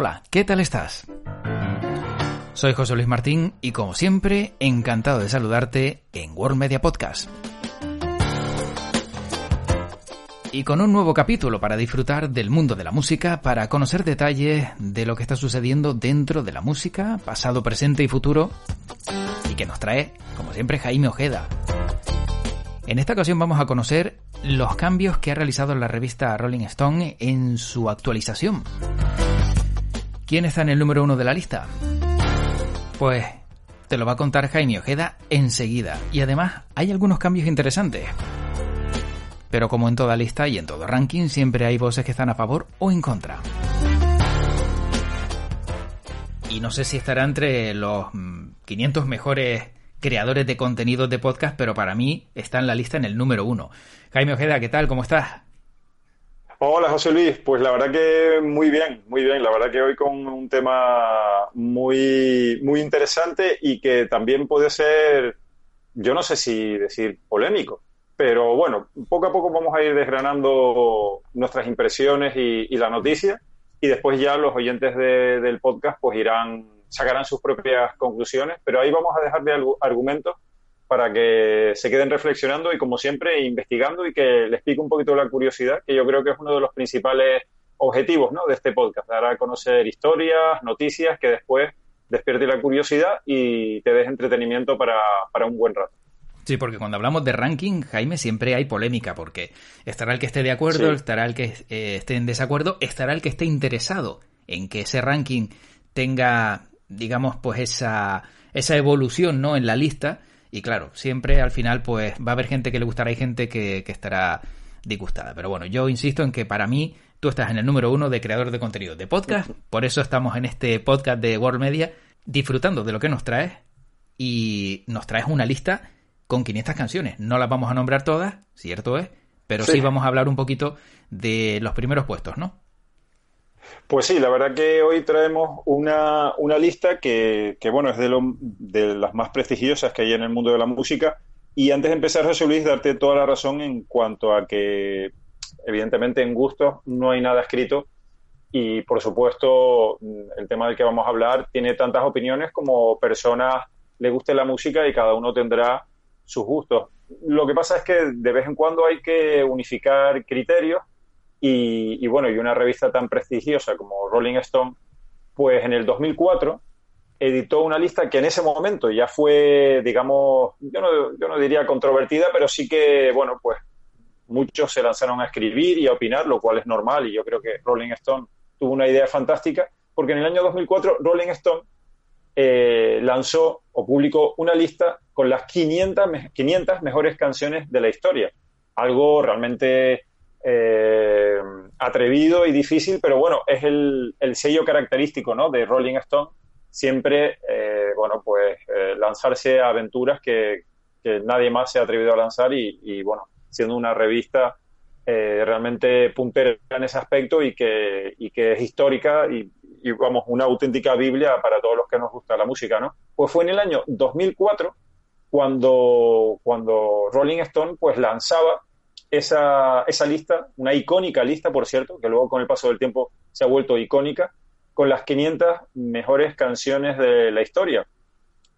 Hola, ¿qué tal estás? Soy José Luis Martín y como siempre, encantado de saludarte en World Media Podcast. Y con un nuevo capítulo para disfrutar del mundo de la música, para conocer detalles de lo que está sucediendo dentro de la música, pasado, presente y futuro, y que nos trae, como siempre, Jaime Ojeda. En esta ocasión vamos a conocer los cambios que ha realizado la revista Rolling Stone en su actualización. ¿Quién está en el número uno de la lista? Pues te lo va a contar Jaime Ojeda enseguida. Y además hay algunos cambios interesantes. Pero como en toda lista y en todo ranking, siempre hay voces que están a favor o en contra. Y no sé si estará entre los 500 mm, mejores creadores de contenidos de podcast, pero para mí está en la lista en el número uno. Jaime Ojeda, ¿qué tal? ¿Cómo estás? Hola José Luis, pues la verdad que muy bien, muy bien. La verdad que hoy con un tema muy, muy interesante y que también puede ser, yo no sé si decir polémico, pero bueno, poco a poco vamos a ir desgranando nuestras impresiones y, la noticia. Y después ya los oyentes del podcast pues irán, sacarán sus propias conclusiones, pero ahí vamos a dejar de argumentos para que se queden reflexionando y, como siempre, investigando y que les pique un poquito la curiosidad, que yo creo que es uno de los principales objetivos ¿no? de este podcast, dar a conocer historias, noticias que después despierte la curiosidad y te des entretenimiento para, un buen rato. Sí, porque cuando hablamos de ranking, Jaime, siempre hay polémica, porque estará el que esté de acuerdo, estará el que eh, esté en desacuerdo, estará el que esté interesado en que ese ranking tenga, digamos, pues esa, esa evolución, ¿no? En la lista, y claro, siempre al final pues va a haber gente que le gustará y gente que, estará disgustada. Pero bueno, yo insisto en que para mí tú estás en el número uno de creador de contenido de podcast. Por eso estamos en este podcast de World Media disfrutando de lo que nos traes. Y nos traes una lista con 500 canciones. No las vamos a nombrar todas, cierto es, pero sí vamos a hablar un poquito de los primeros puestos, ¿no? Pues sí, la verdad que hoy traemos una, una lista que, que, bueno, es de, lo, de las más prestigiosas que hay en el mundo de la música. Y antes de empezar, José Luis, darte toda la razón en cuanto a que, evidentemente, en gustos no hay nada escrito. Y, por supuesto, el tema del que vamos a hablar tiene tantas opiniones como personas le guste la música y cada uno tendrá sus gustos. Lo que pasa es que de vez en cuando hay que unificar criterios y, bueno, y una revista tan prestigiosa como Rolling Stone, pues en el 2004 editó una lista que en ese momento ya fue, digamos, yo no, yo no diría controvertida, pero sí que, bueno, pues muchos se lanzaron a escribir y a opinar, lo cual es normal y yo creo que Rolling Stone tuvo una idea fantástica, porque en el año 2004 Rolling Stone eh, lanzó o publicó una lista con las 500, 500 mejores canciones de la historia, algo realmente eh, atrevido y difícil, pero bueno, es el, sello característico ¿no? de Rolling Stone, siempre, eh, bueno, pues eh, lanzarse a aventuras que, nadie más se ha atrevido a lanzar y, bueno, siendo una revista realmente puntera en ese aspecto y que, que es histórica y, y, vamos, una auténtica Biblia para todos los que nos gusta la música, ¿no? Pues fue en el año 2004 cuando, cuando Rolling Stone pues lanzaba esa, esa lista, una icónica lista, por cierto, que luego con el paso del tiempo se ha vuelto icónica, con las 500 mejores canciones de la historia.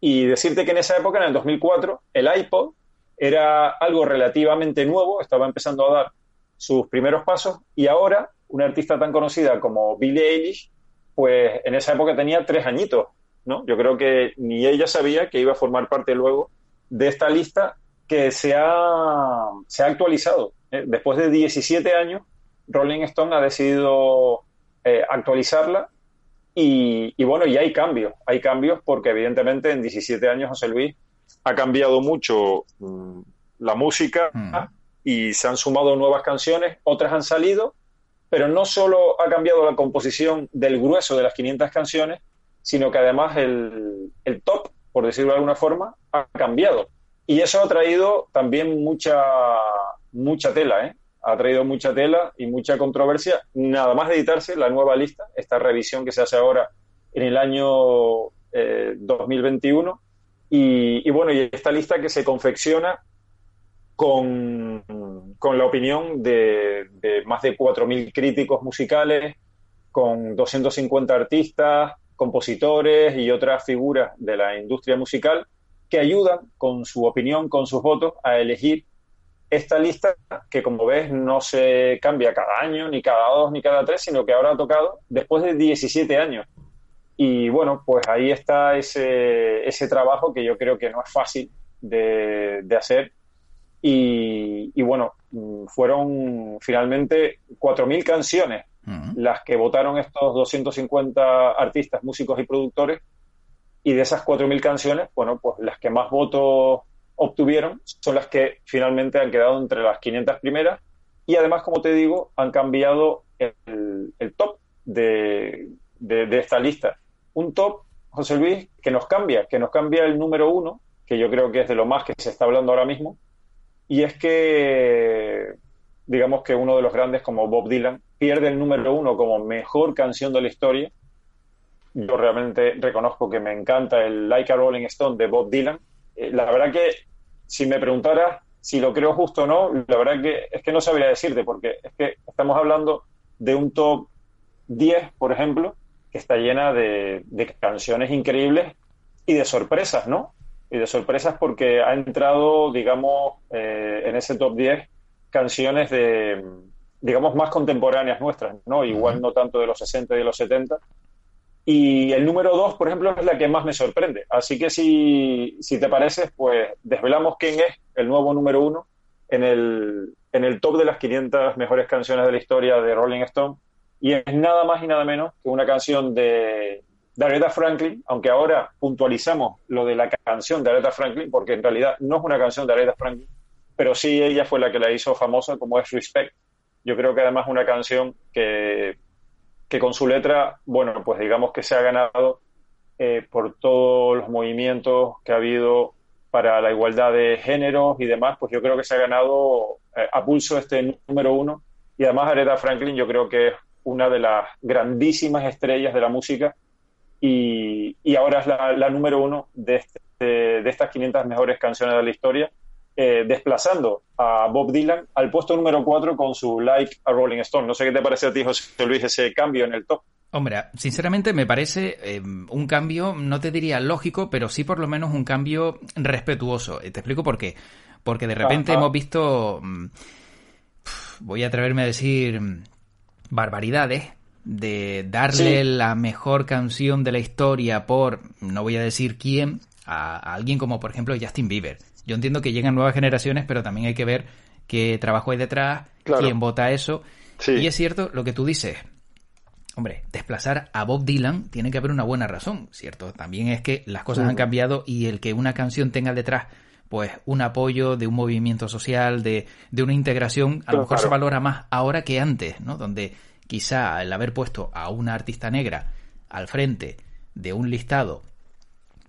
Y decirte que en esa época, en el 2004, el iPod era algo relativamente nuevo, estaba empezando a dar sus primeros pasos y ahora una artista tan conocida como Billie Eilish, pues en esa época tenía tres añitos, ¿no? Yo creo que ni ella sabía que iba a formar parte luego de esta lista que se ha, se ha actualizado. Eh, después de 17 años, Rolling Stone ha decidido eh, actualizarla y, bueno, y hay cambios. Hay cambios porque evidentemente en 17 años, José Luis, ha cambiado mucho mm, la música, mm. y se han sumado nuevas canciones, otras han salido, pero no solo ha cambiado la composición del grueso de las 500 canciones, sino que además el, el top, por decirlo de alguna forma, ha cambiado. Y eso ha traído también mucha, mucha tela, ¿eh? ha traído mucha tela y mucha controversia. Nada más de editarse la nueva lista, esta revisión que se hace ahora en el año 2021. Eh, y, bueno, y esta lista que se confecciona con, con la opinión de, más de 4.000 críticos musicales, con 250 artistas, compositores y otras figuras de la industria musical que ayudan con su opinión, con sus votos, a elegir esta lista que, como ves, no se cambia cada año, ni cada dos, ni cada tres, sino que ahora ha tocado después de 17 años. Y bueno, pues ahí está ese, ese trabajo que yo creo que no es fácil de, hacer. Y, y, bueno, fueron finalmente 4.000 canciones las que votaron estos 250 artistas, músicos y productores. Y de esas 4.000 canciones, bueno, pues las que más votos obtuvieron son las que finalmente han quedado entre las 500 primeras y además, como te digo, han cambiado el, top de, esta lista. Un top, José Luis, que nos cambia, que nos cambia el número uno, que yo creo que es de lo más que se está hablando ahora mismo, y es que, digamos que uno de los grandes como Bob Dylan pierde el número uno como mejor canción de la historia. Yo realmente reconozco que me encanta el Like a Rolling Stone de Bob Dylan. Eh, la verdad que si me preguntaras si lo creo justo o no, la verdad que es que no sabría decirte, porque es que estamos hablando de un top 10, por ejemplo, que está llena de, canciones increíbles y de sorpresas, ¿no? Y de sorpresas porque ha entrado, digamos, eh, en ese top 10 canciones de, digamos, más contemporáneas nuestras, ¿no? Igual no tanto de los 60 y de los 70, y el número dos, por ejemplo, es la que más me sorprende. Así que si, si te parece, pues desvelamos quién es el nuevo número uno en el, en el top de las 500 mejores canciones de la historia de Rolling Stone. Y es nada más y nada menos que una canción de, de Aretha Franklin, aunque ahora puntualizamos lo de la canción de Aretha Franklin, porque en realidad no es una canción de Aretha Franklin, pero sí ella fue la que la hizo famosa, como es Respect. Yo creo que además es una canción que que con su letra, bueno, pues digamos que se ha ganado eh, por todos los movimientos que ha habido para la igualdad de géneros y demás, pues yo creo que se ha ganado eh, a pulso este número uno. Y además Aretha Franklin yo creo que es una de las grandísimas estrellas de la música y, ahora es la, número uno de, este, de, de estas 500 mejores canciones de la historia eh, desplazando a Bob Dylan al puesto número 4 con su Like a Rolling Stone. No sé qué te parece a ti, José Luis, ese cambio en el top. Hombre, sinceramente me parece eh, un cambio, no te diría lógico, pero sí por lo menos un cambio respetuoso. Te explico por qué. Porque de repente hemos visto, mm, voy a atreverme a decir, mm, barbaridades de darle la mejor canción de la historia por, no voy a decir quién, a alguien como por ejemplo Justin Bieber. Yo entiendo que llegan nuevas generaciones, pero también hay que ver qué trabajo hay detrás, quién vota eso. Y es cierto lo que tú dices. Hombre, desplazar a Bob Dylan tiene que haber una buena razón, ¿cierto? También es que las cosas han cambiado y el que una canción tenga detrás pues un apoyo de un movimiento social, de, de una integración, a lo mejor se valora más ahora que antes, ¿no? Donde quizá el haber puesto a una artista negra al frente de un listado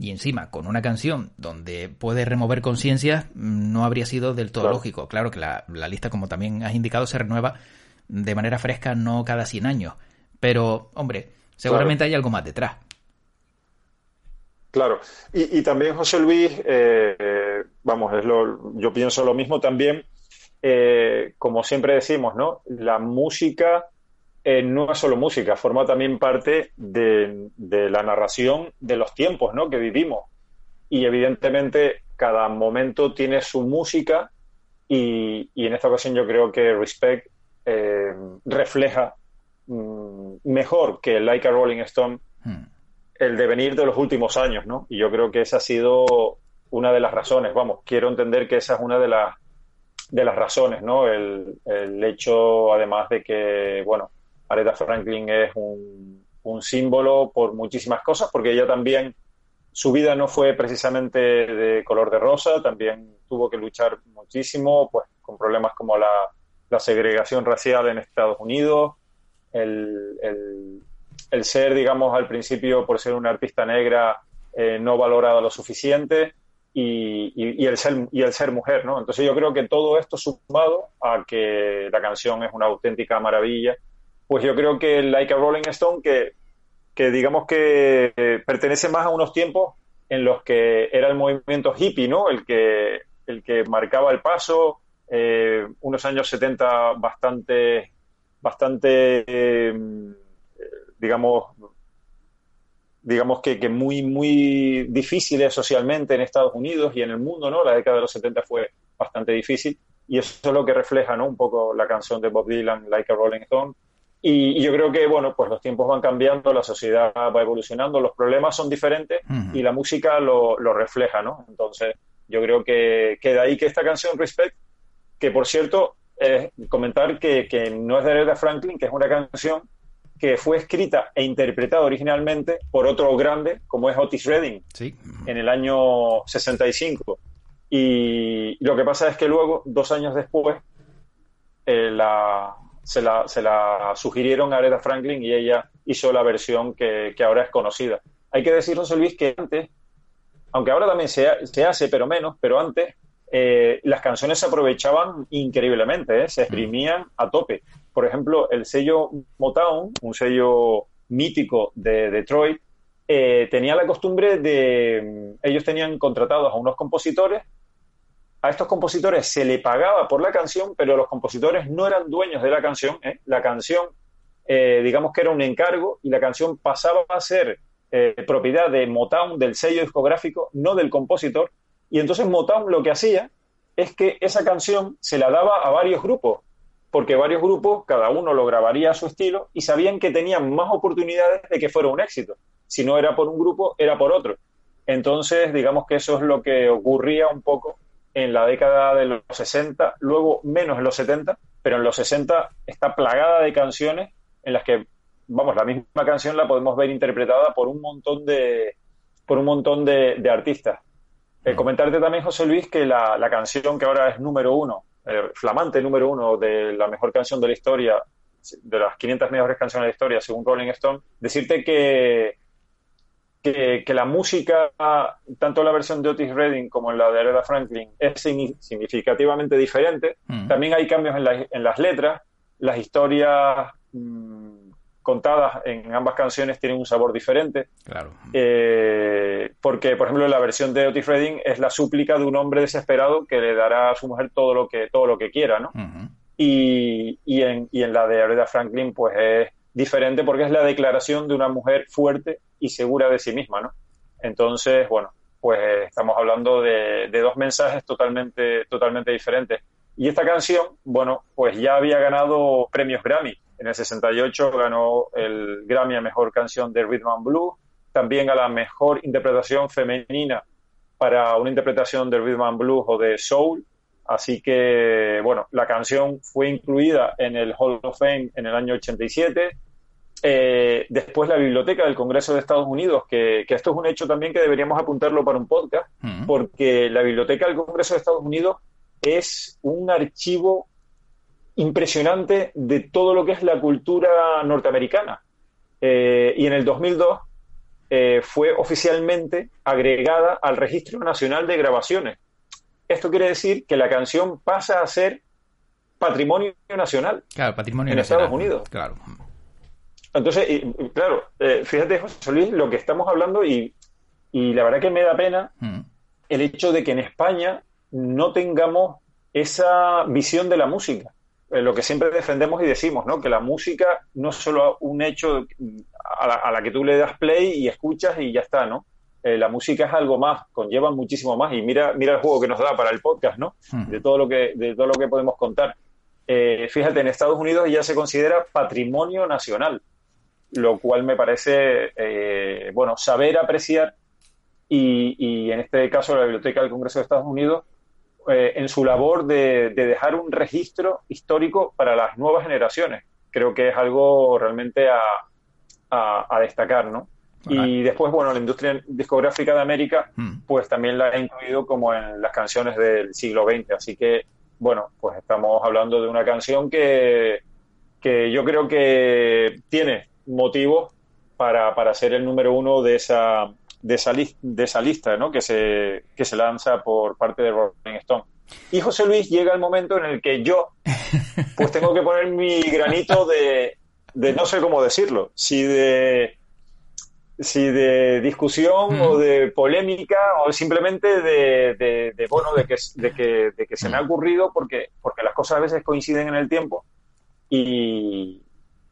y encima con una canción donde puede remover conciencias, mm, no habría sido del todo lógico. Claro que la, lista, como también has indicado, se renueva de manera fresca, no cada 100 años. Pero, hombre, seguramente hay algo más detrás. Claro, y, también José Luis, eh, vamos, es lo, yo pienso lo mismo también, eh, como siempre decimos, ¿no? La música eh, no es solo música, forma también parte de, la narración de los tiempos ¿no? que vivimos. Y evidentemente cada momento tiene su música y, en esta ocasión yo creo que Respect eh, refleja mm, mejor que Like a Rolling Stone hmm. el devenir de los últimos años, ¿no? Y yo creo que esa ha sido una de las razones, vamos, quiero entender que esa es una de las de las razones, ¿no? El, el hecho, además de que, bueno, Aretha Franklin es un, símbolo por muchísimas cosas, porque ella también, su vida no fue precisamente de color de rosa, también tuvo que luchar muchísimo, pues con problemas como la, segregación racial en Estados Unidos, el, ser, digamos, al principio por ser una artista negra eh, no valorada lo suficiente y, el ser, y el ser mujer, ¿no? Entonces yo creo que todo esto sumado a que la canción es una auténtica maravilla, pues yo creo que Like a Rolling Stone, que, que digamos que eh, pertenece más a unos tiempos en los que era el movimiento hippie, ¿no? El que, el que marcaba el paso, eh, unos años 70 bastante, bastante, eh, digamos, digamos que, que, muy, muy difíciles socialmente en Estados Unidos y en el mundo, ¿no? La década de los 70 fue bastante difícil y eso es lo que refleja, ¿no? Un poco la canción de Bob Dylan, Like a Rolling Stone. Y, yo creo que, bueno, pues los tiempos van cambiando, la sociedad va evolucionando, los problemas son diferentes y la música lo, lo, refleja, ¿no? Entonces, yo creo que, que de ahí que esta canción, Respect, que por cierto, es comentar que, que no es de Aretha Franklin, que es una canción que fue escrita e interpretada originalmente por otro grande, como es Otis Redding, en el año 65. Y lo que pasa es que luego, dos años después, eh, la, se, la, se, la, sugirieron a Aretha Franklin y ella hizo la versión que, ahora es conocida. Hay que decir, José Luis, que antes, aunque ahora también se, se hace, pero menos, pero antes eh, las canciones se aprovechaban increíblemente, ¿eh? se exprimían a tope. Por ejemplo, el sello Motown, un sello mítico de Detroit, eh, tenía la costumbre de, ellos tenían contratados a unos compositores, a estos compositores se le pagaba por la canción, pero los compositores no eran dueños de la canción, la canción, digamos que era un encargo y la canción pasaba a ser propiedad de Motown, del sello discográfico, no del compositor, y entonces Motown lo que hacía es que esa canción se la daba a varios grupos, porque varios grupos, cada uno lo grabaría a su estilo y sabían que tenían más oportunidades de que fuera un éxito. Si no era por un grupo, era por otro. Entonces, digamos que eso es lo que ocurría un poco en la década de los 60, luego menos en los 70, pero en los 60 está plagada de canciones en las que, vamos, la misma canción la podemos ver interpretada por un montón de, por un montón de artistas. Eh, comentarte también, José Luis, que la, canción que ahora es número uno, eh, flamante número uno de la mejor canción de la historia, de las 500 mejores canciones de la historia, según Rolling Stone, decirte que, que, la música, tanto la versión de Otis Redding como la de Aretha Franklin, es significativamente diferente. Mm. También hay cambios en, en, las letras, las historias... Mm, contadas en ambas canciones tienen un sabor diferente. Claro. Eh, porque, por ejemplo, la versión de Otis Redding es la súplica de un hombre desesperado que le dará a su mujer todo lo que, todo lo que quiera, ¿no? y, y, en, y en la de Aretha Franklin, pues es diferente porque es la declaración de una mujer fuerte y segura de sí misma, ¿no? Entonces, bueno, pues estamos hablando de, de dos mensajes totalmente, totalmente diferentes. Y esta canción, bueno, pues ya había ganado premios Grammy en el 68 ganó el Grammy a Mejor Canción de Rhythm and Blues, también a la Mejor Interpretación Femenina para una interpretación de Rhythm and Blues o de Soul. Así que, bueno, la canción fue incluida en el Hall of Fame en el año 87. Eh, después la Biblioteca del Congreso de Estados Unidos, que, esto es un hecho también que deberíamos apuntarlo para un podcast, porque la Biblioteca del Congreso de Estados Unidos es un archivo impresionante de todo lo que es la cultura norteamericana. Eh, y en el 2002 eh, fue oficialmente agregada al Registro Nacional de Grabaciones. Esto quiere decir que la canción pasa a ser patrimonio nacional. Claro, patrimonio en Estados Unidos. Claro. Entonces, claro, eh, fíjate, José Luis, lo que estamos hablando y, y la verdad que me da pena mm. el hecho de que en España no tengamos esa visión de la música. Eh, lo que siempre defendemos y decimos, ¿no? Que la música no es solo un hecho a la, que tú le das play y escuchas y ya está, ¿no? Eh, la música es algo más, conlleva muchísimo más y mira, mira el juego que nos da para el podcast, ¿no? Hmm. De todo lo que, de todo lo que podemos contar. Eh, fíjate, en Estados Unidos ya se considera patrimonio nacional, lo cual me parece, bueno, saber apreciar y, y en este caso la Biblioteca del Congreso de Estados Unidos eh, en su labor de, dejar un registro histórico para las nuevas generaciones. Creo que es algo realmente a, a, destacar, ¿no? Y después, bueno, la industria discográfica de América, hmm. pues también la ha incluido como en las canciones del siglo XX. Así que bueno, pues estamos hablando de una canción que, que yo creo que tiene motivos para, para ser el número uno de esa, de esa, de esa lista ¿no? que, se, que se lanza por parte de Rolling Stone. Y José Luis llega el momento en el que yo pues tengo que poner mi granito de, de no sé cómo decirlo, si de si de discusión o de polémica o simplemente de, de, bueno de que, de que, de que se me ha ocurrido porque porque las cosas a veces coinciden en el tiempo. Y,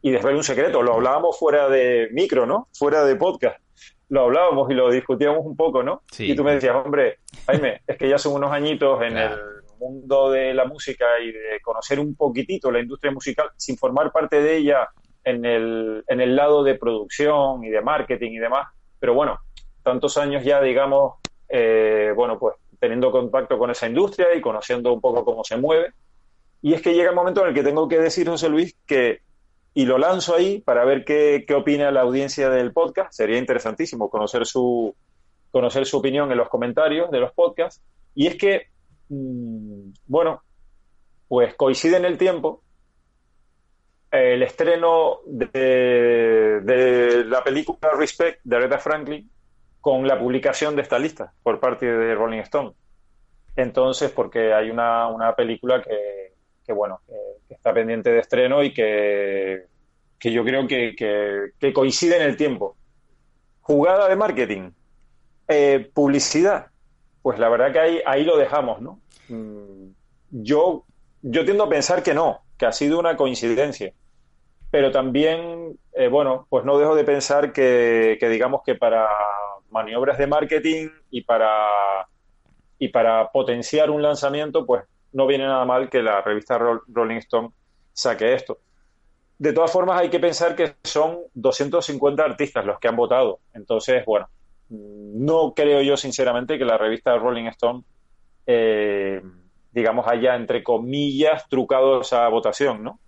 y desvelo un secreto lo hablábamos fuera de micro no fuera de podcast. Lo hablábamos y lo discutíamos un poco, ¿no? Y tú me decías, hombre, Jaime, es que ya son unos añitos en el mundo de la música y de conocer un poquitito la industria musical sin formar parte de ella en el, en el lado de producción y de marketing y demás. Pero bueno, tantos años ya, digamos, eh, bueno, pues teniendo contacto con esa industria y conociendo un poco cómo se mueve. Y es que llega el momento en el que tengo que decir, José Luis, que y lo lanzo ahí para ver qué, qué, opina la audiencia del podcast. Sería interesantísimo conocer su, conocer su opinión en los comentarios de los podcasts. Y es que, mm, bueno, pues coincide en el tiempo el estreno de, la película Respect de Aretha Franklin con la publicación de esta lista por parte de Rolling Stone. Entonces, porque hay una, una película que, que bueno, que, está pendiente de estreno y que, que yo creo que, que, coincide en el tiempo. Jugada de marketing, eh, publicidad, pues la verdad que ahí, ahí lo dejamos, ¿no? Mm, yo, yo tiendo a pensar que no, que ha sido una coincidencia. Pero también, eh, bueno, pues no dejo de pensar que, digamos que para maniobras de marketing y para y para potenciar un lanzamiento, pues no viene nada mal que la revista Rolling Stone saque esto. De todas formas, hay que pensar que son 250 artistas los que han votado. Entonces, bueno, no creo yo sinceramente que la revista Rolling Stone, eh, digamos, haya, entre comillas, trucado esa votación, ¿no?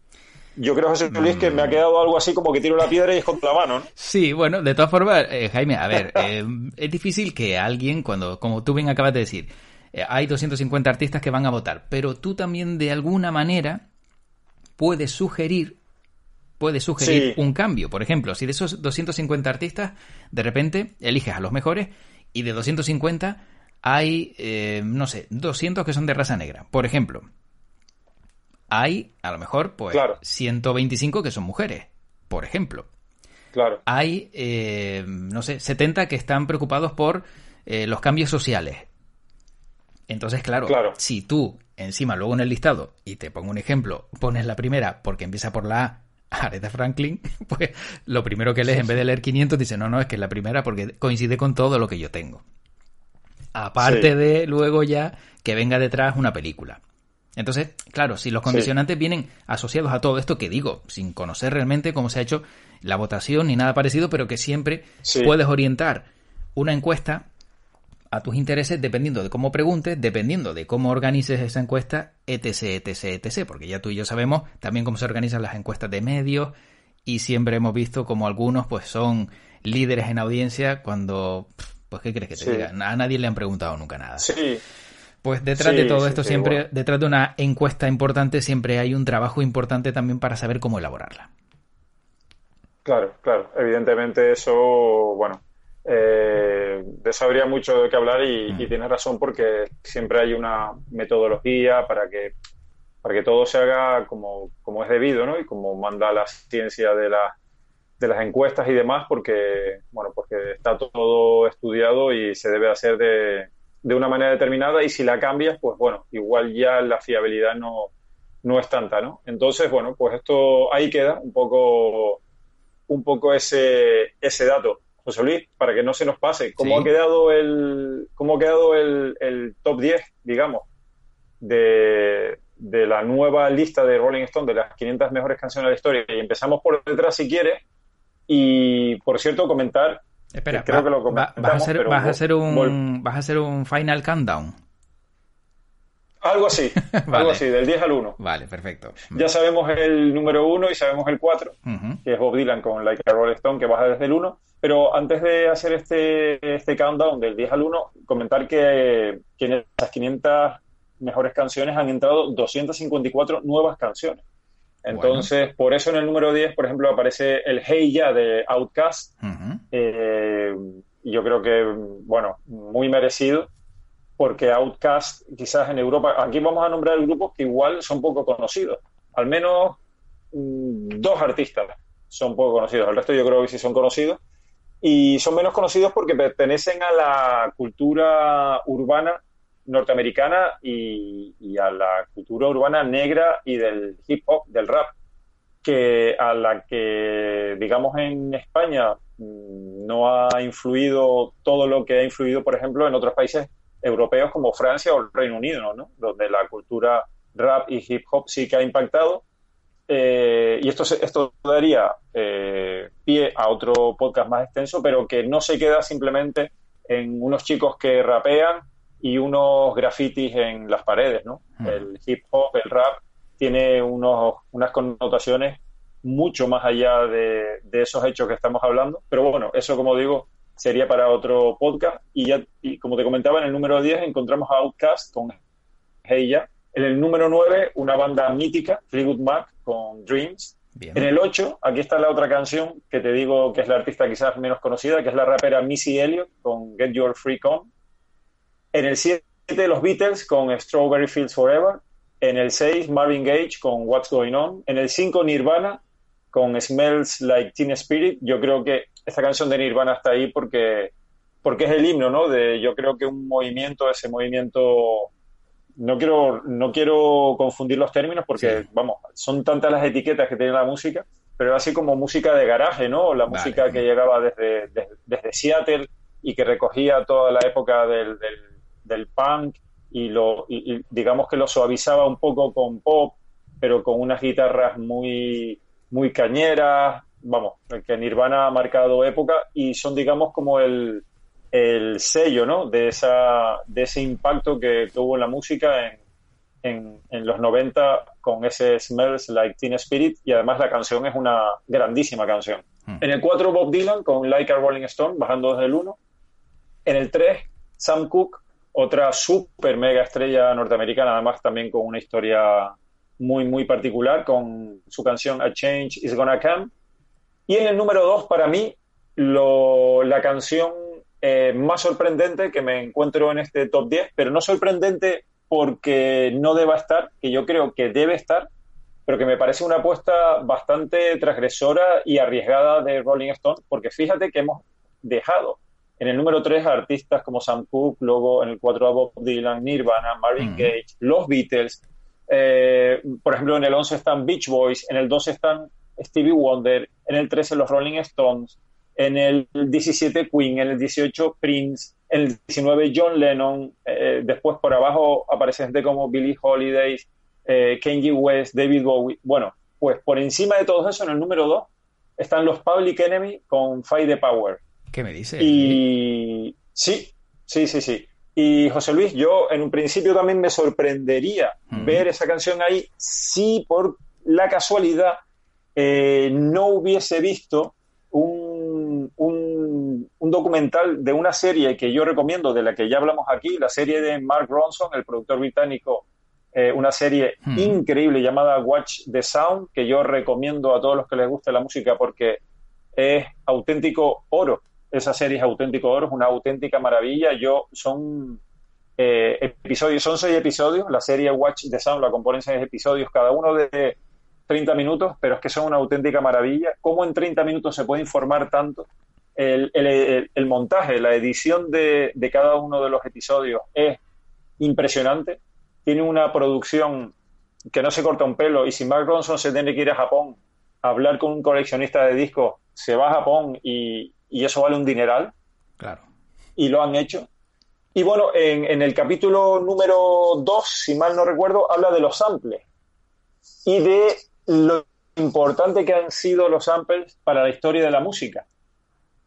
Yo creo, José Luis, que me ha quedado algo así como que tiro la piedra y es contra la mano, ¿no? Sí, bueno, de todas formas, eh, Jaime, a ver, eh, es difícil que alguien, cuando, como tú bien acabas de decir, eh, hay 250 artistas que van a votar, pero tú también de alguna manera puedes sugerir puedes sugerir un cambio. Por ejemplo, si de esos 250 artistas, de repente eliges a los mejores y de 250 hay, eh, no sé, 200 que son de raza negra. Por ejemplo, hay, a lo mejor, pues, 125 que son mujeres. Por ejemplo. Claro. Hay, eh, no sé, 70 que están preocupados por los cambios sociales. Entonces, claro, si tú encima luego en el listado, y te pongo un ejemplo, pones la primera porque empieza por la A, Aretha Franklin, pues lo primero que lees en vez de leer 500 dice, no, no, es que es la primera porque coincide con todo lo que yo tengo. Aparte de luego ya que venga detrás una película. Entonces, claro, si los condicionantes vienen asociados a todo esto que digo, sin conocer realmente cómo se ha hecho la votación ni nada parecido, pero que siempre puedes orientar una encuesta a tus intereses dependiendo de cómo preguntes, dependiendo de cómo organices esa encuesta, etc, etc, etc. Porque ya tú y yo sabemos también cómo se organizan las encuestas de medios y siempre hemos visto como algunos pues son líderes en audiencia cuando, pues ¿qué crees que te diga? A nadie le han preguntado nunca nada. Sí. Pues detrás de todo esto siempre, detrás de una encuesta importante siempre hay un trabajo importante también para saber cómo elaborarla. Claro, claro. Evidentemente eso, bueno, eh, de eso habría mucho de qué hablar y, mm. tienes razón porque siempre hay una metodología para que para que todo se haga como, como es debido ¿no? y como manda la ciencia de, la, de las encuestas y demás porque bueno porque está todo estudiado y se debe hacer de, de una manera determinada y si la cambias pues bueno igual ya la fiabilidad no, no es tanta ¿no? entonces bueno pues esto ahí queda un poco un poco ese, ese dato José Luis, para que no se nos pase, ¿cómo ha quedado el cómo ha quedado el, top 10, digamos, de, la nueva lista de Rolling Stone de las 500 mejores canciones de la historia? Y empezamos por detrás si quieres. Y por cierto, comentar Espera, creo que lo vas, a hacer, vas, a hacer un, vas a hacer un final countdown. Algo así, algo así, del 10 al 1. Vale, perfecto. Ya sabemos el número 1 y sabemos el 4, que es Bob Dylan con Like a Rolling Stone, que baja desde el 1. Pero antes de hacer este, este countdown del 10 al 1, comentar que, que en esas 500 mejores canciones han entrado 254 nuevas canciones. Entonces, por eso en el número 10, por ejemplo, aparece el Hey Ya de Outcast. Eh, yo creo que, bueno, muy merecido, porque Outcast, quizás en Europa, aquí vamos a nombrar grupos que igual son poco conocidos. Al menos mm, dos artistas son poco conocidos. El resto yo creo que sí son conocidos. Y son menos conocidos porque pertenecen a la cultura urbana norteamericana y, a la cultura urbana negra y del hip hop, del rap, que a la que, digamos, en España mm, no ha influido todo lo que ha influido, por ejemplo, en otros países europeos como Francia o el Reino Unido, ¿no? donde la cultura rap y hip hop sí que ha impactado. Eh, y esto, esto daría eh, pie a otro podcast más extenso, pero que no se queda simplemente en unos chicos que rapean y unos grafitis en las paredes, ¿no? El hip hop, el rap, tiene unos, unas connotaciones mucho más allá de, esos hechos que estamos hablando. Pero bueno, eso como digo, sería para otro podcast. Y ya, y como te comentaba, en el número 10 encontramos a Outcast con Hey Ya. En el número 9, una banda mítica, Fleetwood Mac con Dreams. En el 8, aquí está la otra canción que te digo que es la artista quizás menos conocida, que es la rapera Missy Elliott con Get Your Freak On. En el 7, los Beatles con Strawberry Fields Forever. En el 6, Marvin Gage con What's Going On. En el 5, Nirvana con Smells Like Teen Spirit. Yo creo que esta canción de Nirvana está ahí porque, porque es el himno, ¿no? De, yo creo que un movimiento, ese movimiento no quiero, no quiero confundir los términos porque, vamos, son tantas las etiquetas que tiene la música, pero así como música de garaje, ¿no? La música que llegaba desde, desde, Seattle y que recogía toda la época del del punk y, lo, digamos que lo suavizaba un poco con pop, pero con unas guitarras muy, muy cañeras, vamos, que Nirvana ha marcado época y son, digamos, como el, el sello, ¿no? De, esa, de ese impacto que tuvo en la música en, en, en, los 90 con ese Smells Like Teen Spirit y además la canción es una grandísima canción. Hmm. En el 4 Bob Dylan con Like a Rolling Stone, bajando desde el 1. En el 3 Sam Cooke otra super mega estrella norteamericana, además también con una historia muy, muy particular, con su canción A Change Is Gonna Come. Y en el número dos, para mí, la canción eh, más sorprendente que me encuentro en este top 10, pero no sorprendente porque no deba estar, que yo creo que debe estar, pero que me parece una apuesta bastante transgresora y arriesgada de Rolling Stone, porque fíjate que hemos dejado en el número 3, artistas como Sam Cooke, luego en el 4 a Bob Dylan, Nirvana, Marvin Gaye, los Beatles. Eh, por ejemplo, en el 11 están Beach Boys, en el 12 están Stevie Wonder, en el 13 los Rolling Stones, en el 17 Queen, en el 18 Prince, en el 19 John Lennon, eh, después por abajo aparece gente como Billie Holiday, eh, Kanye West, David Bowie. Bueno, pues por encima de todo eso, en el número 2 están los Public Enemy con Fight the Power. ¿Qué me dice? Y sí, sí, sí, sí. Y José Luis, yo en un principio también me sorprendería ver esa canción ahí si por la casualidad eh, no hubiese visto un, un, documental de una serie que yo recomiendo, de la que ya hablamos aquí, la serie de Mark Ronson, el productor británico, eh, una serie increíble llamada Watch the Sound, que yo recomiendo a todos los que les guste la música porque es auténtico oro esa serie es auténtico oro, es una auténtica maravilla. Yo son eh, episodios, son seis episodios. La serie Watch the Sound la componen seis episodios, cada uno de 30 minutos, pero es que son una auténtica maravilla. ¿Cómo en 30 minutos se puede informar tanto? El, el, montaje, la edición de, de, cada uno de los episodios es impresionante. Tiene una producción que no se corta un pelo y si Mark Ronson se tiene que ir a Japón a hablar con un coleccionista de discos, se va a Japón y, y eso vale un dineral. Claro. Y lo han hecho. Y bueno, en, el capítulo número 2, si mal no recuerdo, habla de los samples y de lo importante que han sido los samples para la historia de la música.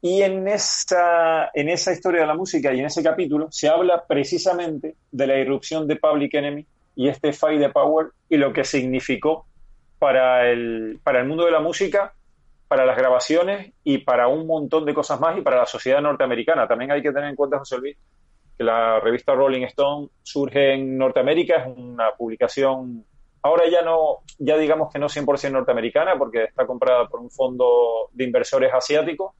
Y en esa, en esa historia de la música y en ese capítulo se habla precisamente de la irrupción de Public Enemy y este Fight the Power y lo que significó para el, para el mundo de la música para las grabaciones y para un montón de cosas más y para la sociedad norteamericana. También hay que tener en cuenta, José Luis, que la revista Rolling Stone surge en Norteamérica, es una publicación, ahora ya no, ya digamos que no 100% norteamericana, porque está comprada por un fondo de inversores asiáticos,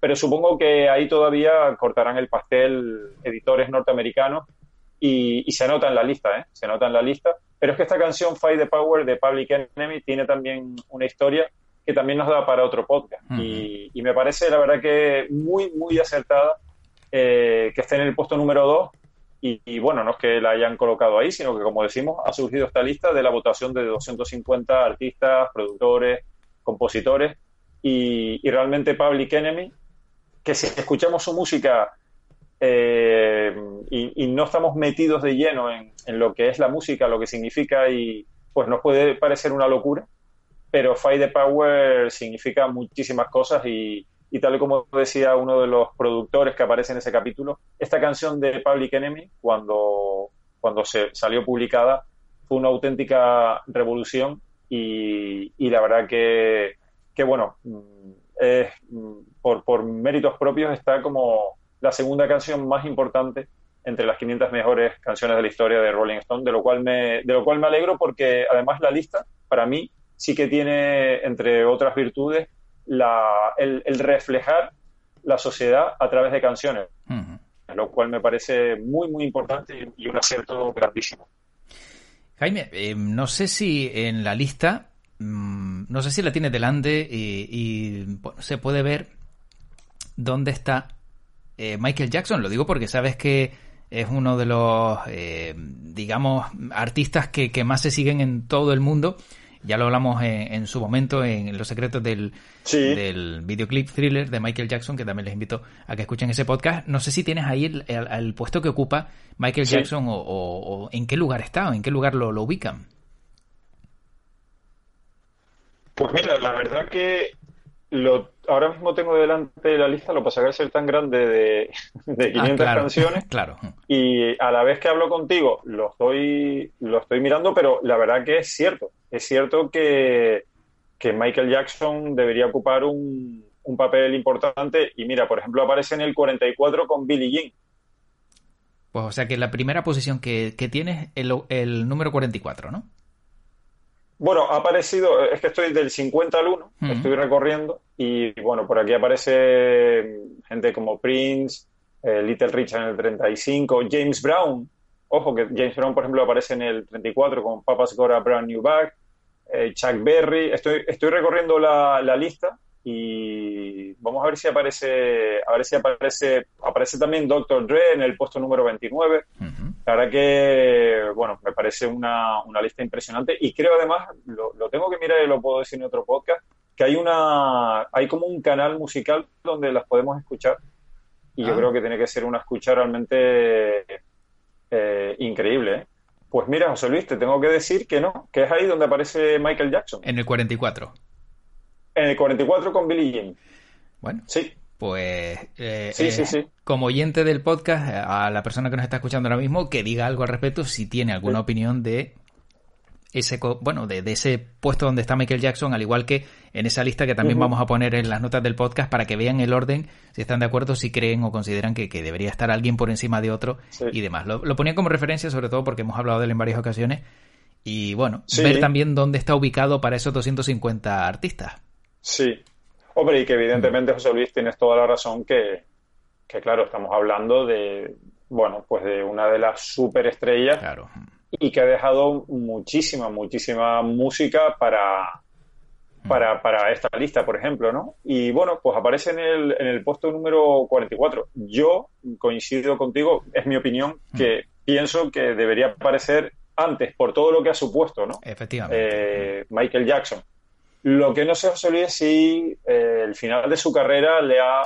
pero supongo que ahí todavía cortarán el pastel editores norteamericanos y, se anota en la lista, ¿eh? Se anota en la lista. Pero es que esta canción, Fight the Power de Public Enemy, tiene también una historia que también nos da para otro podcast. y, me parece, la verdad, que muy, muy acertada eh, que esté en el puesto número 2. Y, bueno, no es que la hayan colocado ahí, sino que, como decimos, ha surgido esta lista de la votación de 250 artistas, productores, compositores. Y, y realmente Public Enemy, que si escuchamos su música eh, y, no estamos metidos de lleno en, lo que es la música, lo que significa y pues nos puede parecer una locura, pero Fight the Power significa muchísimas cosas y, tal como decía uno de los productores que aparece en ese capítulo, esta canción de Public Enemy, cuando, cuando se salió publicada, fue una auténtica revolución y, la verdad que, que bueno, mm, mm, por, por méritos propios está como la segunda canción más importante entre las 500 mejores canciones de la historia de Rolling Stone, de lo cual me, de lo cual me alegro porque además la lista, para mí, sí que tiene, entre otras virtudes, la, el, reflejar la sociedad a través de canciones, lo cual me parece muy, muy importante y un acierto grandísimo. Jaime, eh, no sé si en la lista, mm, no sé si la tienes delante y, se puede ver dónde está eh, Michael Jackson. Lo digo porque sabes que es uno de los, eh, digamos, artistas que, más se siguen en todo el mundo. Ya lo hablamos en, su momento en Los Secretos del, del videoclip thriller de Michael Jackson, que también les invito a que escuchen ese podcast. No sé si tienes ahí el, puesto que ocupa Michael Jackson o, en qué lugar está o en qué lugar lo, lo ubican. Pues mira, la verdad que lo, ahora mismo tengo delante la lista, lo pasa que ser tan grande de, de 500 ah, canciones. Claro. Y a la vez que hablo contigo, lo estoy, lo estoy mirando, pero la verdad que es cierto. Es cierto que, que Michael Jackson debería ocupar un, un, papel importante. Y mira, por ejemplo, aparece en el 44 con Billie Jean. Pues o sea que la primera posición que, que tienes es el, el número 44, ¿no? Bueno, ha aparecido, es que estoy del 50 al 1, estoy recorriendo y bueno, por aquí aparece gente como Prince, eh, Little Richard en el 35, James Brown, ojo que James Brown por ejemplo aparece en el 34 con Papa's Got a Brand New Bag, eh, Chuck Berry, estoy, estoy recorriendo la, la, lista y vamos a ver si aparece, a ver si aparece, aparece también Dr. Dre en el puesto número 29. La verdad que, bueno, me parece una, una lista impresionante y creo además, lo, lo, tengo que mirar y lo puedo decir en otro podcast, que hay una, hay como un canal musical donde las podemos escuchar y yo ah. creo que tiene que ser una escucha realmente eh, increíble. ¿eh? Pues mira, José Luis, te tengo que decir que no, que es ahí donde aparece Michael Jackson. En el 44. En el 44 con Billie Jean. Bueno. Sí. Pues eh, sí, sí, sí. como oyente del podcast, a la persona que nos está escuchando ahora mismo, que diga algo al respecto si tiene alguna opinión de ese bueno de, ese puesto donde está Michael Jackson, al igual que en esa lista que también vamos a poner en las notas del podcast para que vean el orden, si están de acuerdo, si creen o consideran que, debería estar alguien por encima de otro y demás. Lo, ponía como referencia sobre todo porque hemos hablado de él en varias ocasiones y bueno, ver también dónde está ubicado para esos 250 artistas. Sí. Hombre, y que evidentemente, José Luis, tienes toda la razón que, que claro, estamos hablando de, bueno, pues de una de las superestrellas claro. Y que ha dejado muchísima, muchísima música para, para, para, esta lista, por ejemplo, ¿no? Y bueno, pues aparece en el, en el puesto número 44. Yo coincido contigo, es mi opinión, que pienso que debería aparecer antes por todo lo que ha supuesto, ¿no? Efectivamente. Eh, Michael Jackson. Lo que no se os olvide si eh, el final de su carrera le ha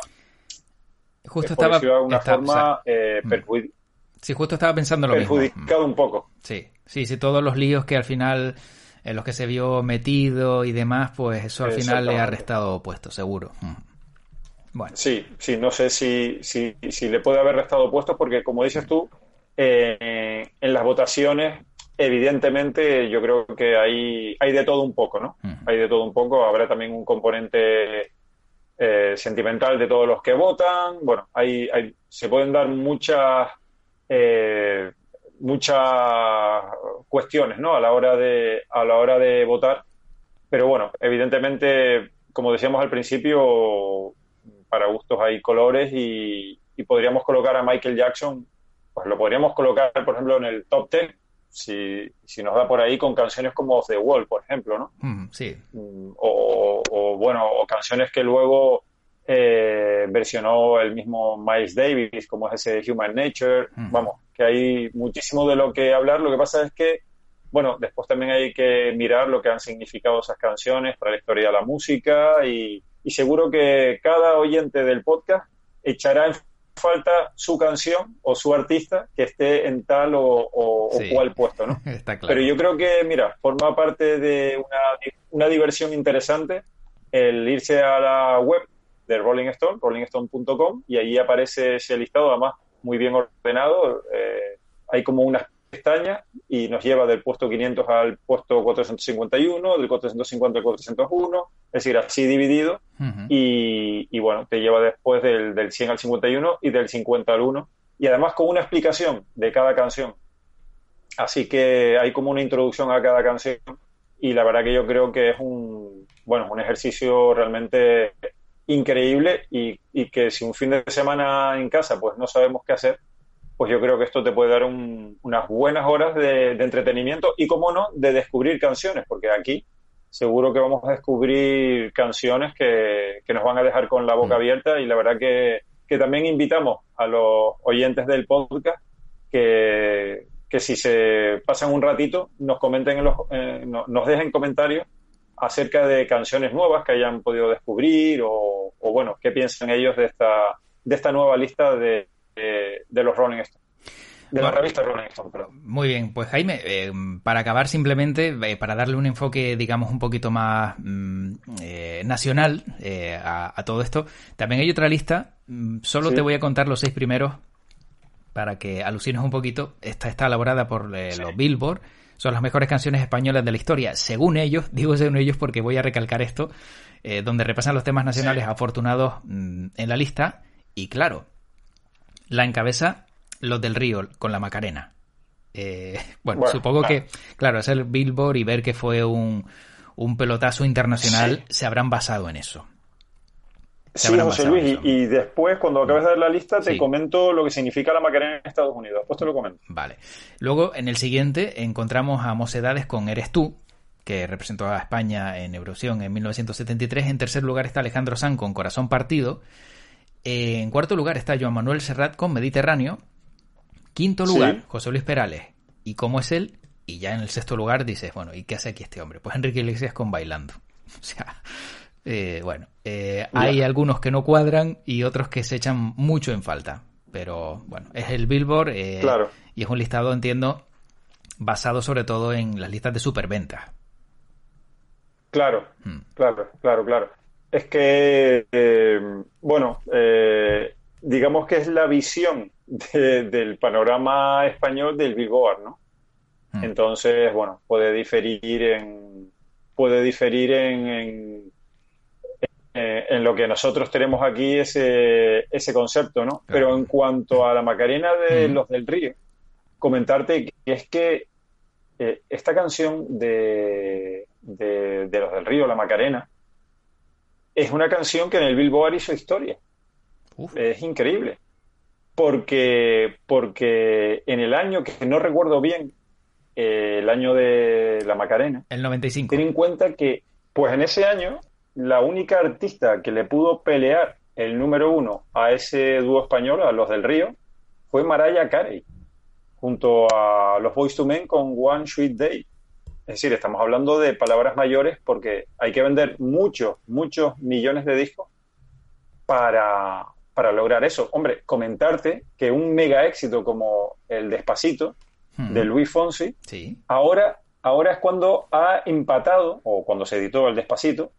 justo estaba de alguna forma eh, mm. Sí, justo estaba pensando lo perjudicado un poco. Sí, sí, sí, todos los líos que al final en los que se vio metido y demás, pues eso al final le ha restado puesto, seguro. Mm. Bueno. Sí, sí, no sé si, si, si le puede haber restado puesto porque, como dices tú, eh, en las votaciones evidentemente yo creo que hay, hay de todo un poco, ¿no? Hay de todo un poco, habrá también un componente eh, sentimental de todos los que votan, bueno, hay, hay, se pueden dar muchas eh, muchas cuestiones ¿no? a, la hora de, a la hora de votar. Pero bueno, evidentemente, como decíamos al principio, para gustos hay colores y, podríamos colocar a Michael Jackson, pues lo podríamos colocar, por ejemplo, en el top 10, si, si nos da por ahí con canciones como The Wall, por ejemplo, ¿no? Mm, sí. Mm, o, o, bueno, o canciones que luego eh, versionó el mismo Miles Davis, como es ese Human Nature. Vamos, que hay muchísimo de lo que hablar. Lo que pasa es que, bueno, después también hay que mirar lo que han significado esas canciones para la historia de la música y, seguro que cada oyente del podcast echará en falta su canción o su artista que esté en tal o, cual puesto, ¿no? Pero yo creo que, mira, forma parte de una, una diversión interesante el irse a la web de Rolling Stone, rollingstone.com, y allí aparece ese listado, además muy bien ordenado. Eh, hay como unas pestañas y nos lleva del puesto 500 al puesto 451, del 450 al 401, es decir, así dividido. y, bueno, te lleva después del, del 100 al 51 y del 50 al 1. Y además con una explicación de cada canción. Así que hay como una introducción a cada canción y la verdad que yo creo que es un, bueno, un ejercicio realmente increíble y, que si un fin de semana en casa pues no sabemos qué hacer, pues yo creo que esto te puede dar unas buenas horas de, entretenimiento y, como no, de descubrir canciones, porque aquí seguro que vamos a descubrir canciones que, nos van a dejar con la boca mm. abierta y la verdad que, también invitamos a los oyentes del podcast que, que si se pasan un ratito nos comenten en los, eh, nos dejen comentarios acerca de canciones nuevas que hayan podido descubrir o, bueno, qué piensan ellos de esta, de esta nueva lista de, de, los Rolling Stones. De la revista Rolling Stone, perdón. Muy bien, pues Jaime, eh, para acabar simplemente, eh, para darle un enfoque, digamos, un poquito más mm, eh, nacional a, todo esto, también hay otra lista, mm, solo te voy a contar los seis primeros para que alucines un poquito. Esta está elaborada por los Billboard son las mejores canciones españolas de la historia, según ellos, digo según ellos porque voy a recalcar esto, eh, donde repasan los temas nacionales afortunados mm, en la lista, y claro, la encabeza los del Río con la Macarena. Eh, bueno, supongo que, claro, el Billboard y ver que fue un, un pelotazo internacional, se habrán basado en eso. Sí, José Luis, y, después, cuando acabes de ver la lista, te comento lo que significa la Macarena en Estados Unidos. Después te lo comento. Vale. Luego, en el siguiente, encontramos a Mocedades con Eres tú, que representó a España en Eurovisión en 1973. En tercer lugar está Alejandro San con Corazón Partido. En cuarto lugar está Joan Manuel Serrat con Mediterráneo. Quinto lugar, José Luis Perales. ¿Y cómo es él? Y ya en el sexto lugar dices, bueno, ¿y qué hace aquí este hombre? Pues Enrique Iglesias con Bailando. O sea, eh, bueno, eh, hay algunos que no cuadran y otros que se echan mucho en falta. Pero bueno, es el Billboard eh, claro. y es un listado, entiendo, basado sobre todo en las listas de superventas. Claro, hmm. claro, claro, claro. Es que, bueno, digamos que es la visión del panorama español del Billboard, ¿no? Hmm. Entonces, bueno, puede diferir en puede diferir en eh, en lo que nosotros tenemos aquí ese, ese concepto, ¿no? Pero en cuanto a la Macarena de los del Río, comentarte que es que eh, esta canción de, de, los del Río, la Macarena, es una canción que en el Billboard hizo historia. Es increíble. Porque, porque en el año que no recuerdo bien, eh, el año de la Macarena. El 95. Ten en cuenta que, pues en ese año, la única artista que le pudo pelear el número uno a ese dúo español, a los del Río, fue Mariah Carey, junto a los Boys to Men con One Sweet Day. Es decir, estamos hablando de palabras mayores porque hay que vender muchos, muchos millones de discos para, para lograr eso. Hombre, comentarte que un mega éxito como el Despacito de Luis Fonsi, ahora, ahora es cuando ha empatado, o cuando se editó el Despacito,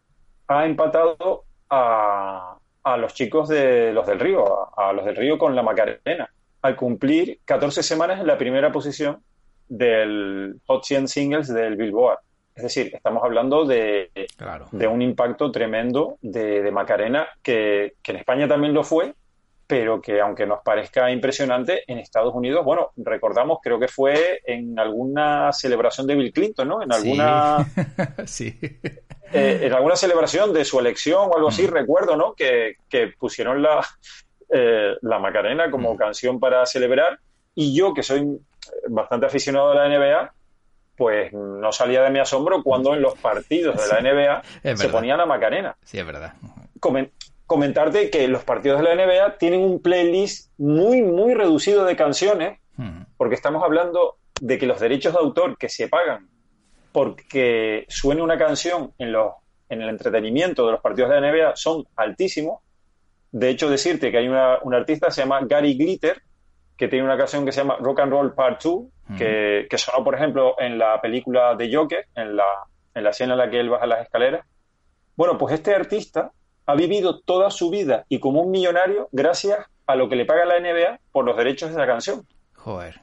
ha empatado a, a los chicos de los del Río, a, los del Río con la Macarena, al cumplir 14 semanas en la primera posición del Hot 100 Singles del Billboard. Es decir, estamos hablando de, de un impacto tremendo de, Macarena, que, en España también lo fue, pero que aunque nos parezca impresionante, en Estados Unidos, bueno, recordamos, creo que fue en alguna celebración de Bill Clinton, ¿no? En alguna... Sí. Eh, en alguna celebración de su elección o algo así, recuerdo, ¿no? Que, pusieron la, eh, la Macarena como canción para celebrar. Y yo, que soy bastante aficionado a la NBA, pues no salía de mi asombro cuando en los partidos de la NBA se ponía la Macarena. Sí, es verdad. Comentarte que los partidos de la NBA tienen un playlist muy, muy reducido de canciones, porque estamos hablando de que los derechos de autor que se pagan porque suene una canción en, los, en el entretenimiento de los partidos de la NBA son altísimos. De hecho, decirte que hay una, un artista que se llama Gary Glitter, que tiene una canción que se llama Rock and Roll Part 2, hmm. que, que, sonó, por ejemplo, en la película de Joker, en la, en la escena en la que él baja las escaleras. Bueno, pues este artista ha vivido toda su vida y como un millonario gracias a lo que le paga la NBA por los derechos de esa canción. Joder.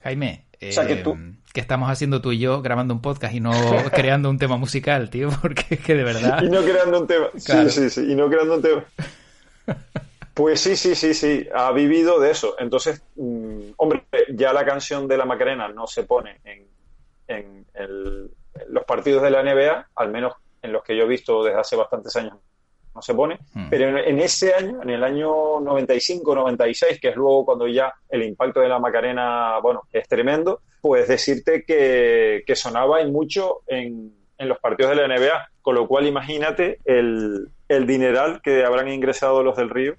Jaime, que, eh, ¿qué estamos haciendo tú y yo grabando un podcast y no creando un tema musical, tío? Porque es que de verdad... Y no creando un tema. Sí, sí, sí. Y no creando un tema. Pues sí, sí, sí, sí. Ha vivido de eso. Entonces, mm, hombre, ya la canción de la Macarena no se pone en, en los partidos de la NBA, al menos en los que yo he visto desde hace bastantes años no se pone, hmm. pero en, ese año, en el año 95, 96, que es luego cuando ya el impacto de la Macarena, bueno, es tremendo, pues decirte que, sonaba y mucho en, los partidos de la NBA, con lo cual imagínate el, dineral que habrán ingresado los del Río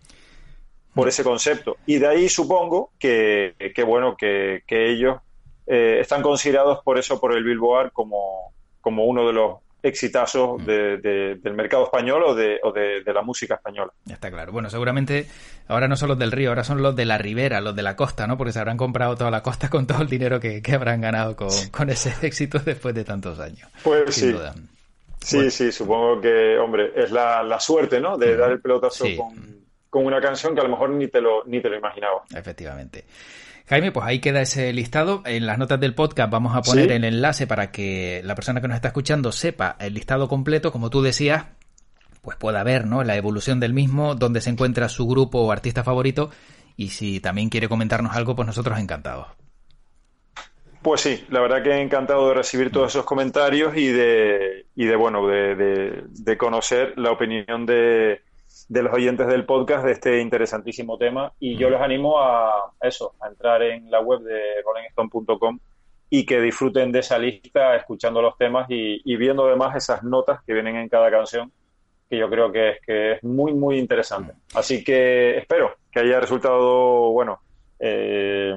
por hmm. ese concepto. Y de ahí supongo que, bueno, que, ellos eh, están considerados por eso, por el Billboard, como, como uno de los exitazos mm. del mercado español o, de, o de, la música española. Está claro. Bueno, seguramente ahora no son los del río, ahora son los de la ribera, los de la costa, ¿no? Porque se habrán comprado toda la costa con todo el dinero que, habrán ganado con, ese éxito después de tantos años. Pues sí. Sí, sí, supongo que, hombre, es la, la suerte, ¿no? De dar el pelotazo con, con, una canción que a lo mejor ni te lo, ni te lo imaginaba. Efectivamente. Jaime, pues ahí queda ese listado. En las notas del podcast vamos a poner el enlace para que la persona que nos está escuchando sepa el listado completo, como tú decías, pues pueda ver ¿no? la evolución del mismo, dónde se encuentra su grupo o artista favorito y si también quiere comentarnos algo, pues nosotros encantados. Pues sí, la verdad que he encantado de recibir todos esos comentarios y de, y de bueno, de conocer la opinión de, de los oyentes del podcast de este interesantísimo tema y yo les animo a eso, a entrar en la web de rollingstone.com y que disfruten de esa lista escuchando los temas y, viendo además esas notas que vienen en cada canción que yo creo que es, que es muy muy interesante. Así que espero que haya resultado bueno. Eh,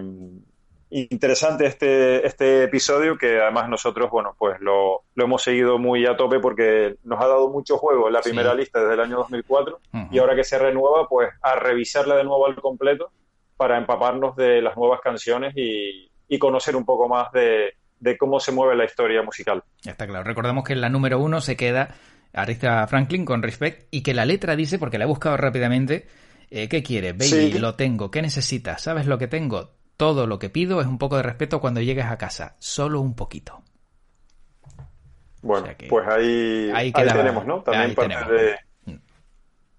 interesante este, este episodio que además nosotros, bueno, pues lo, lo, hemos seguido muy a tope porque nos ha dado mucho juego en la primera lista desde el año 2004 y ahora que se renueva, pues a revisarla de nuevo al completo para empaparnos de las nuevas canciones y, y conocer un poco más de, de, cómo se mueve la historia musical. Está claro. Recordemos que en la número uno se queda Aretha Franklin con Respect y que la letra dice, porque la he buscado rápidamente, eh, ¿qué quieres? Baby, lo tengo. ¿Qué necesitas? ¿Sabes lo que tengo? Todo lo que pido es un poco de respeto cuando llegues a casa, solo un poquito. Bueno, pues ahí, ahí, tenemos, ¿no? También parte, De, mm.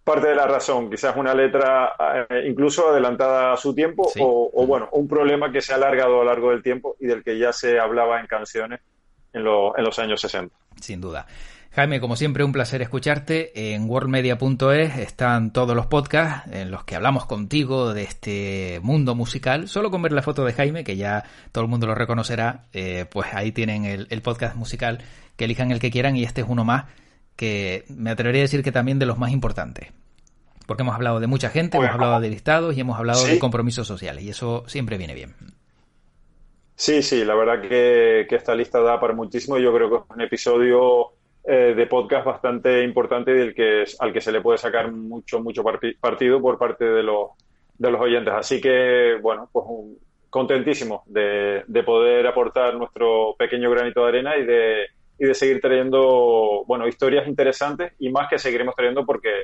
parte de la razón, quizás una letra eh, incluso adelantada a su tiempo o, mm. bueno, un problema que se ha alargado a lo largo del tiempo y del que ya se hablaba en canciones en, en los años 60. Sin duda. Jaime, como siempre, un placer escucharte. En worldmedia.es están todos los podcasts en los que hablamos contigo de este mundo musical. Solo con ver la foto de Jaime, que ya todo el mundo lo reconocerá, eh, pues ahí tienen el, podcast musical que elijan el que quieran y este es uno más que me atrevería a decir que también de los más importantes. Porque hemos hablado de mucha gente, hemos hablado de listados y hemos hablado de compromisos sociales y eso siempre viene bien. Sí, sí, la verdad que, que esta lista da para muchísimo. Yo creo que es un episodio eh, de podcast bastante importante del que, al que se le puede sacar mucho, mucho partido por parte de los, de los oyentes. Así que, bueno, pues contentísimo de, de, poder aportar nuestro pequeño granito de arena y de, y de seguir trayendo, bueno, historias interesantes y más que seguiremos trayendo porque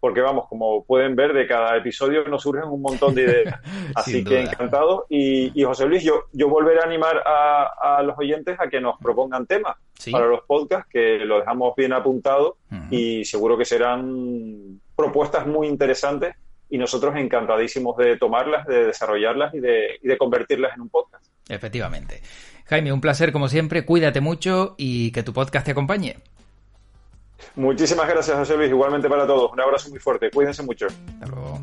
porque vamos, como pueden ver, de cada episodio nos surgen un montón de ideas. Así que encantado. Y, José Luis, yo, yo volveré a animar a, los oyentes a que nos propongan temas para los podcasts, que lo dejamos bien apuntado y seguro que serán propuestas muy interesantes y nosotros encantadísimos de tomarlas, de desarrollarlas y de, y de convertirlas en un podcast. Efectivamente. Jaime, un placer como siempre, cuídate mucho y que tu podcast te acompañe. Muchísimas gracias, José Luis. Igualmente para todos. Un abrazo muy fuerte. Cuídense mucho. Hasta luego.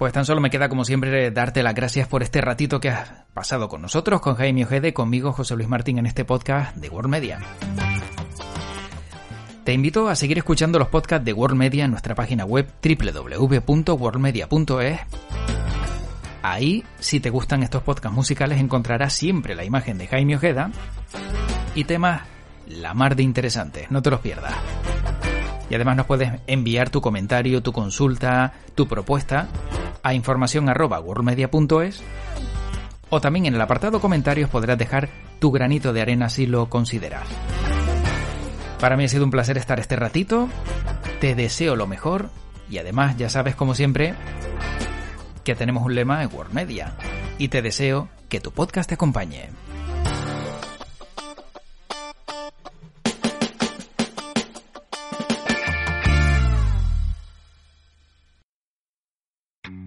Pues tan solo me queda como siempre darte las gracias por este ratito que has pasado con nosotros, con Jaime Ojede, conmigo José Luis Martín en este podcast de World Media. Te invito a seguir escuchando los podcasts de World Media en nuestra página web www.worldmedia.es. Ahí, si te gustan estos podcasts musicales, encontrarás siempre la imagen de Jaime Ojeda y temas la mar de interesantes, no te los pierdas. Y además nos puedes enviar tu comentario, tu consulta, tu propuesta a información o también en el apartado comentarios podrás dejar tu granito de arena si lo consideras. Para mí ha sido un placer estar este ratito, te deseo lo mejor y además ya sabes como siempre que tenemos un lema en World Media y te deseo que tu podcast te acompañe.